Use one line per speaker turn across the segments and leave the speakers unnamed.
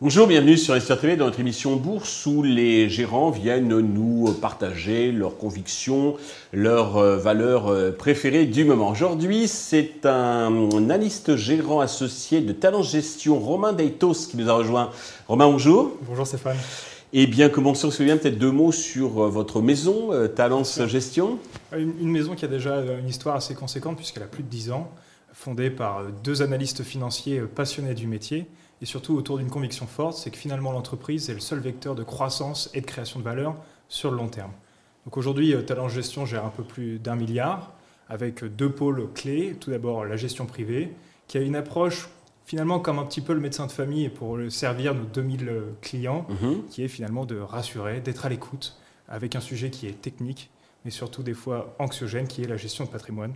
Bonjour, bienvenue sur SR TV dans notre émission Bourse où les gérants viennent nous partager leurs convictions, leurs euh, valeurs euh, préférées du moment. Aujourd'hui, c'est un analyste gérant associé de Talent Gestion, Romain Deitos, qui nous a rejoint. Romain, bonjour.
Bonjour Stéphane.
Eh bien, commençons, bien, peut-être deux mots sur euh, votre maison, Talent Gestion.
Une, maison qui a déjà une histoire assez conséquente puisqu'elle a plus de 10 ans, fondée par deux analystes financiers passionnés du métier et surtout autour d'une conviction forte, c'est que finalement l'entreprise est le seul vecteur de croissance et de création de valeur sur le long terme. Donc aujourd'hui, euh, Talent Gestion gère un peu plus d'un milliard avec deux pôles clés. Tout d'abord la gestion privée, qui a une approche finalement comme un petit peu le médecin de famille pour servir nos 2000 euh, clients, mhm. qui est finalement de rassurer, d'être à l'écoute avec un sujet qui est technique, mais surtout des fois anxiogène, qui est la gestion de patrimoine,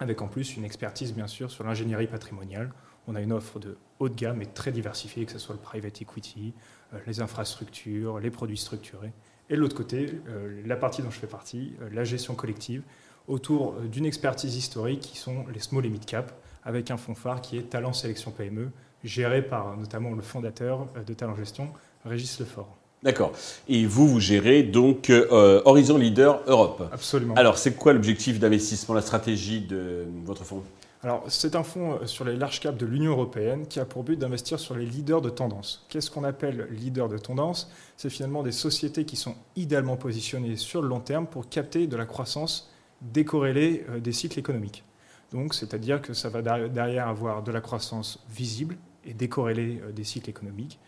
avec en plus une expertise bien sûr sur l'ingénierie patrimoniale on a une offre de haut de gamme et très diversifiée, que ce soit le private equity, euh, les infrastructures, les produits structurés. Et de l'autre côté, euh, la partie dont je fais partie, la gestion collective, autour d'une expertise historique qui sont les small et mid cap, avec un fonds phare qui est Talent Sélection PME, géré par notamment le fondateur de Talent Gestion, Régis Lefort.
D'accord. Et vous, vous gérez donc Horizon Leader Europe.
Absolument.
Alors, c'est quoi l'objectif d'investissement, la stratégie de votre fonds?
Alors, c'est un fonds euh, sur les large caps de l'Union européenne qui a pour but d'investir sur les leaders de tendance. Qu'est-ce qu'on appelle leaders de tendance? C'est finalement des sociétés qui sont idéalement positionnées sur le long terme pour capter de la croissance décorrélée euh, des cycles économiques. Donc, c'est-à-dire que ça va derrière avoir de la croissance visible et décorrélée euh, des cycles économiques,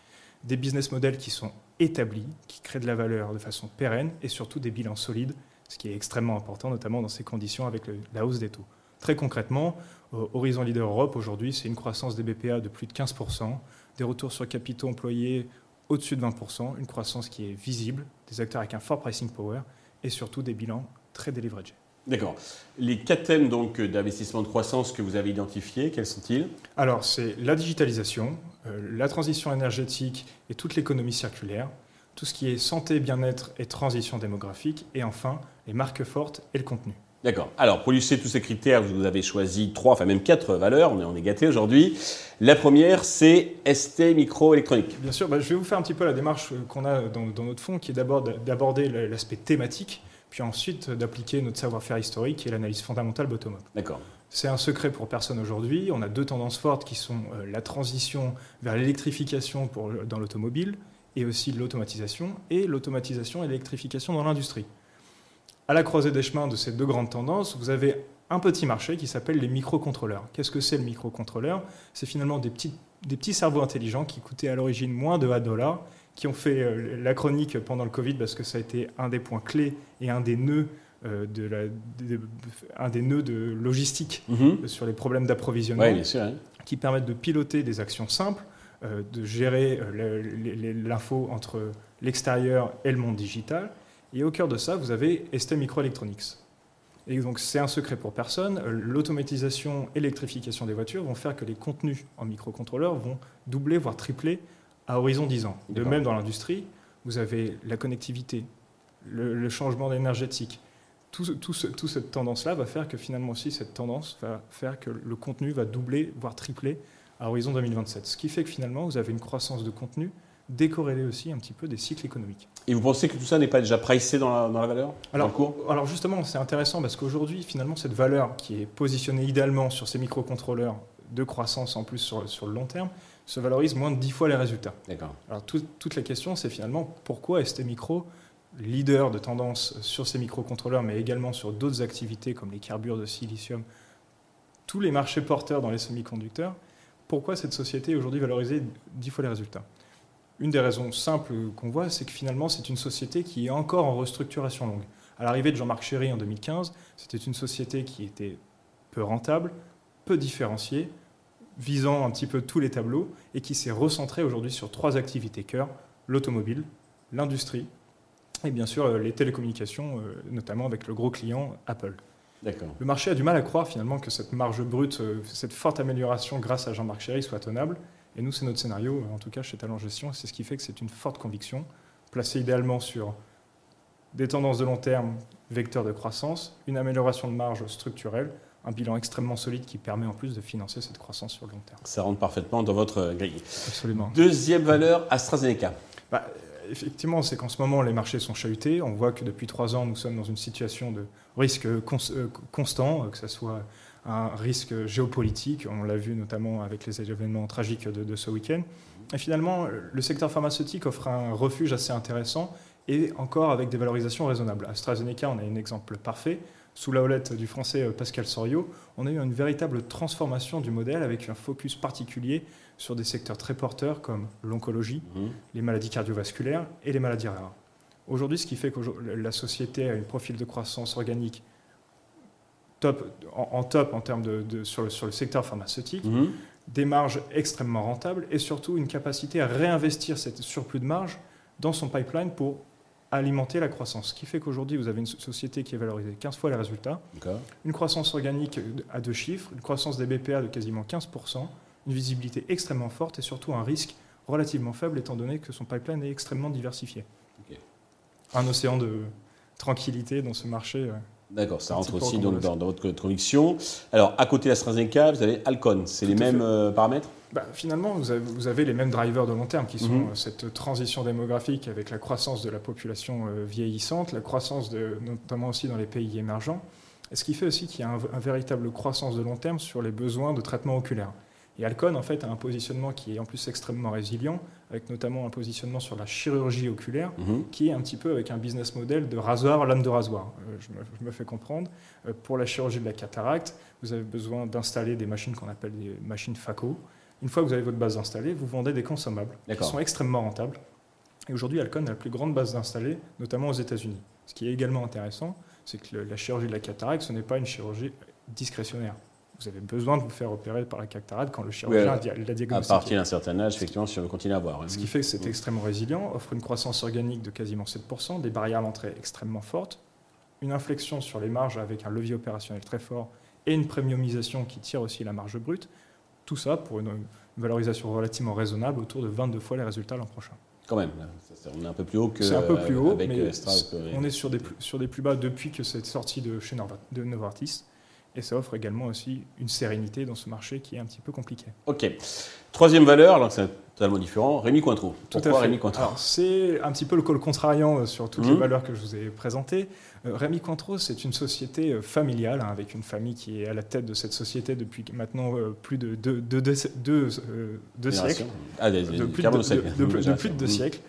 des business models qui sont établis, qui créent de la valeur de façon pérenne et surtout des bilans solides, ce qui est extrêmement important, notamment dans ces conditions avec la hausse des taux. Très concrètement, euh, Horizon Leader Europe, aujourd'hui, c'est une croissance des BPA de plus de 15%, des retours sur capitaux employés au-dessus de 20%, une croissance qui est visible, des acteurs avec un fort pricing power et surtout des bilans très deleveragés.
D'accord. Les quatre thèmes donc d'investissement de croissance que vous avez identifiés, quels sont-ils?
Alors, c'est la digitalisation, euh, la transition énergétique et toute l'économie circulaire, tout ce qui est santé, bien-être et transition démographique, et enfin les marques fortes et le contenu.
D'accord. Alors, pour illustrer tous ces critères, vous avez choisi trois, enfin même quatre valeurs. On est, on est gâté aujourd'hui. La première, c'est ST Microélectronique.
Bien sûr, bah, je vais vous faire un petit peu la démarche qu'on a dans, notre fonds, qui est d'abord d'aborder l'aspect thématique, puis ensuite d'appliquer notre savoir-faire historique et l'analyse fondamentale bottom-up.
D'accord.
C'est un secret pour personne aujourd'hui. On a deux tendances fortes qui sont euh, la transition vers l'électrification dans l'automobile et aussi l'automatisation, et l'automatisation et l'électrification dans l'industrie à la croisée des chemins de ces deux grandes tendances, vous avez un petit marché qui s'appelle les microcontrôleurs. Qu'est-ce que c'est le microcontrôleur? C'est finalement des petits, des petits cerveaux intelligents qui coûtaient à l'origine moins de 1 dollar, qui ont fait euh, la chronique pendant le Covid parce que ça a été un des points clés et un des nœuds euh, de, la, un des nœuds de logistique mhm. sur les problèmes d'approvisionnement qui permettent de piloter des actions simples, euh, de gérer l'info entre l'extérieur et le monde digital et au cœur de ça, vous avez ST Microelectronics. Et donc, c'est un secret pour personne. L'automatisation et l'électrification des voitures vont faire que les contenus en microcontrôleurs vont doubler, voire tripler à horizon 10 ans. De même, dans l'industrie, vous avez la connectivité, le, changement énergétique. Tout, tout, tout cette tendance-là va faire que finalement aussi, cette tendance va faire que le contenu va doubler, voire tripler à horizon 2027. Ce qui fait que finalement, vous avez une croissance de contenu décorréler aussi un petit peu des cycles économiques.
Et vous pensez que tout ça n'est pas déjà pricé dans la, dans la valeur
alors,
dans le cours?
alors justement, c'est intéressant parce qu'aujourd'hui, finalement, cette valeur qui est positionnée idéalement sur ces microcontrôleurs de croissance en plus sur, sur, le long terme, se valorise moins de 10 fois les résultats.
D'accord.
Alors toute la question, c'est finalement pourquoi ST Micro, leader de tendance sur ces microcontrôleurs, mais également sur d'autres activités comme les carbures de silicium, tous les marchés porteurs dans les semi-conducteurs, pourquoi cette société est aujourd'hui valorisée 10 fois les résultats? Une des raisons simples qu'on voit, c'est que finalement, c'est une société qui est encore en restructuration longue. À l'arrivée de Jean-Marc Chéry en 2015, c'était une société qui était peu rentable, peu différenciée, visant un petit peu tous les tableaux, et qui s'est recentrée aujourd'hui sur trois activités cœur, l'automobile, l'industrie, et bien sûr les télécommunications, euh, notamment avec le gros client Apple. Le marché a du mal à croire finalement que cette marge brute, euh, cette forte amélioration grâce à Jean-Marc Chéry soit tenable. Et nous, c'est notre scénario, en tout cas chez Talent Gestion, c'est ce qui fait que c'est une forte conviction, placée idéalement sur des tendances de long terme, vecteur de croissance, une amélioration de marge structurelle, un bilan extrêmement solide qui permet en plus de financer cette croissance sur le long terme.
Ça rentre parfaitement dans votre grille.
Absolument.
Deuxième valeur, AstraZeneca.
Bah, effectivement, c'est qu'en ce moment, les marchés sont chahutés. On voit que depuis trois ans, nous sommes dans une situation de risque euh, constant, que ce soit un risque géopolitique, on l'a vu notamment avec les événements tragiques de, ce week-end. Et finalement, le secteur pharmaceutique offre un refuge assez intéressant et encore avec des valorisations raisonnables. AstraZeneca, on a un exemple parfait. Sous la houlette du français euh, Pascal Soriot, on a eu une véritable transformation du modèle avec un focus particulier sur des secteurs très porteurs comme l'oncologie, mhm. les maladies cardiovasculaires et les maladies rares. Aujourd'hui, ce qui fait que la société a un profil de croissance organique top, en, top en termes de, sur, le, sur, le, secteur pharmaceutique, mhm. des marges extrêmement rentables et surtout une capacité à réinvestir cette surplus de marge dans son pipeline pour alimenter la croissance. Ce qui fait qu'aujourd'hui, vous avez une société qui est valorisée 15 fois les résultats, une croissance organique à deux chiffres, une croissance des BPA de quasiment 15%, une visibilité extrêmement forte et surtout un risque relativement faible étant donné que son pipeline est extrêmement diversifié. Un océan de tranquillité dans ce marché. Euh,
D'accord, ça rentre aussi dans, votre conviction. Alors, à côté d'AstraZeneca, vous avez Alcon. C'est les mêmes euh, paramètres?
Bah, Finalement, vous avez, les mêmes drivers de long terme qui sont mhm. euh, cette transition démographique avec la croissance de la population euh, vieillissante, la croissance de, notamment aussi dans les pays émergents. Et ce qui fait aussi qu'il y a un, véritable croissance de long terme sur les besoins de traitement oculaire? Et Alcon, en fait, a un positionnement qui est en plus extrêmement résilient, avec notamment un positionnement sur la chirurgie oculaire, mhm. qui est un petit peu avec un business model de rasoir, lame de rasoir. Euh, je, me, fais comprendre. Euh, pour la chirurgie de la cataracte, vous avez besoin d'installer des machines qu'on appelle des machines FACO. Une fois que vous avez votre base installée, vous vendez des consommables qui sont extrêmement rentables. Et aujourd'hui, Alcon a la plus grande base d'installés, notamment aux États-Unis. Ce qui est également intéressant, c'est que la chirurgie de la cataracte, ce n'est pas une chirurgie discrétionnaire vous avez besoin de vous faire opérer par la cataracte quand le chirurgien l'a diagnostiqué.
À partir d'un certain âge, effectivement, si on veut continuer à voir.
Ce qui fait que c'est extrêmement résilient, offre une croissance organique de quasiment 7%, des barrières à l'entrée extrêmement fortes, une inflexion sur les marges avec un levier opérationnel très fort et une premiumisation qui tire aussi la marge brute. Tout ça pour une, valorisation relativement raisonnable, autour de 22 fois les résultats l'an prochain.
Quand même, on est un peu plus haut que.
C'est un peu plus haut, mais euh, on est sur des, sur des plus bas depuis que c'est sorti de chez Novartis et ça offre également aussi une sérénité dans ce marché qui est un petit peu compliqué.
Ok. Troisième valeur, alors c'est totalement différent, Rémi Cointreau. Pourquoi Rémi Cointreau
C'est un petit peu le col contrariant euh, sur toutes les mmh. valeurs que je vous ai présentées. Euh, Rémi Cointreau, c'est une société euh, familiale, hein, avec une famille qui est à la tête de cette société depuis maintenant plus de deux, siècles. De, plus de, plus de deux siècles.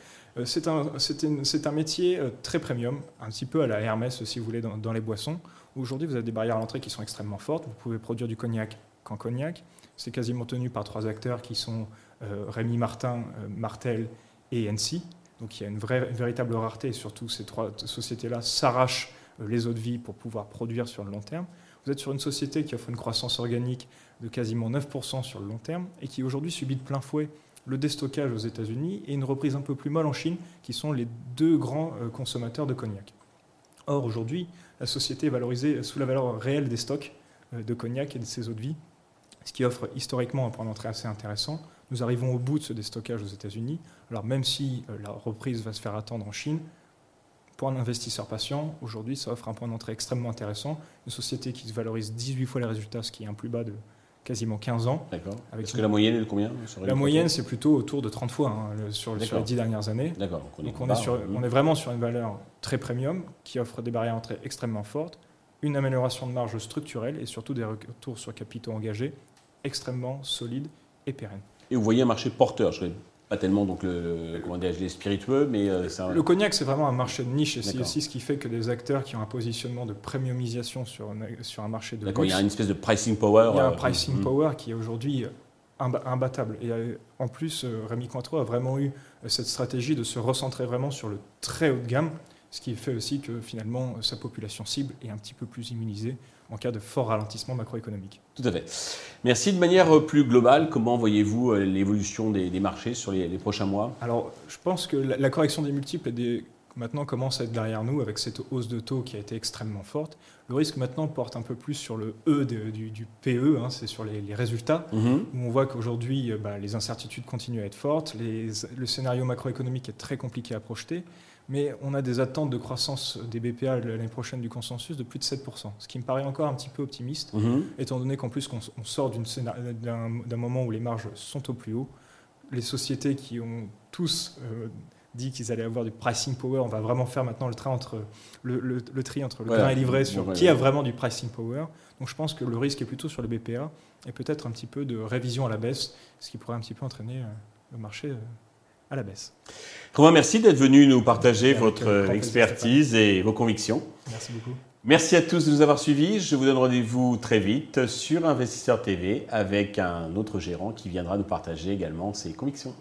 C'est un, métier très premium, un petit peu à la Hermès, si vous voulez, dans, les boissons. Aujourd'hui, vous avez des barrières à l'entrée qui sont extrêmement fortes. Vous pouvez produire du cognac qu'en cognac. C'est quasiment tenu par trois acteurs qui sont euh, Rémi Martin, euh, Martel et NC. Donc il y a une, vraie, véritable rareté. Et surtout, ces trois sociétés-là s'arrachent euh, les eaux de vie pour pouvoir produire sur le long terme. Vous êtes sur une société qui offre une croissance organique de quasiment 9% sur le long terme et qui aujourd'hui subit de plein fouet le déstockage aux États-Unis et une reprise un peu plus molle en Chine, qui sont les deux grands consommateurs de cognac. Or, aujourd'hui, la société est valorisée sous la valeur réelle des stocks euh, de cognac et de ses eaux de vie, ce qui offre historiquement un point d'entrée assez intéressant. Nous arrivons au bout de ce déstockage aux États-Unis. Alors, même si euh, la reprise va se faire attendre en Chine, pour un investisseur patient, aujourd'hui, ça offre un point d'entrée extrêmement intéressant. Une société qui se valorise 18 fois les résultats, ce qui est un plus bas de quasiment 15 ans.
D'accord. Est-ce que la moyenne est de combien
La moyenne, c'est plutôt autour de 30 fois hein, sur, les 10 dernières années.
D'accord.
Donc, on, est sur, on est vraiment sur une valeur très premium qui offre des barrières d'entrée extrêmement fortes, une amélioration de marge structurelle et surtout des retours sur capitaux engagés extrêmement solides et pérennes.
Et vous voyez un marché porteur, je pas tellement donc le, comment dire, les spiritueux, mais euh,
Le cognac, c'est vraiment un marché de niche, et c'est aussi ce qui fait que des acteurs qui ont un positionnement de premiumisation sur, sur un marché de
D'accord, il y a une espèce de pricing power.
Il y a un euh, pricing mm. power qui est aujourd'hui imbattable. Et euh, en plus, Rémi Cointreau a vraiment eu cette stratégie de se recentrer vraiment sur le très haut de gamme, ce qui fait aussi que finalement sa population cible est un petit peu plus immunisée en cas de fort ralentissement macroéconomique.
Tout à fait. Merci. De manière euh, plus globale, comment voyez-vous euh, l'évolution des, marchés sur les, prochains mois?
Alors, je pense que la, correction des multiples des, maintenant commence à être derrière nous avec cette hausse de taux qui a été extrêmement forte. Le risque maintenant porte un peu plus sur le E du, PE, hein, c'est sur les, résultats, mm-hmm. où on voit qu'aujourd'hui, euh, bah, les incertitudes continuent à être fortes, le scénario macroéconomique est très compliqué à projeter. mais on a des attentes de croissance des BPA l'année prochaine du consensus de plus de 7%, ce qui me paraît encore un petit peu optimiste, mhm. étant donné qu'en plus on sort d'un moment où les marges sont au plus haut. Les sociétés qui ont tous euh, dit qu'ils allaient avoir du pricing power, on va vraiment faire maintenant le, train entre, le, tri entre le train et livré sur qui a vraiment du pricing power. Donc je pense que le risque est plutôt sur les BPA et peut-être un petit peu de révision à la baisse, ce qui pourrait un petit peu entraîner euh, le marché euh, à la baisse.
Romain, merci d'être venu nous partager votre euh, expertise et vos convictions.
Merci beaucoup.
Merci à tous de nous avoir suivis. Je vous donne rendez-vous très vite sur Investisseur TV avec un autre gérant qui viendra nous partager également ses convictions.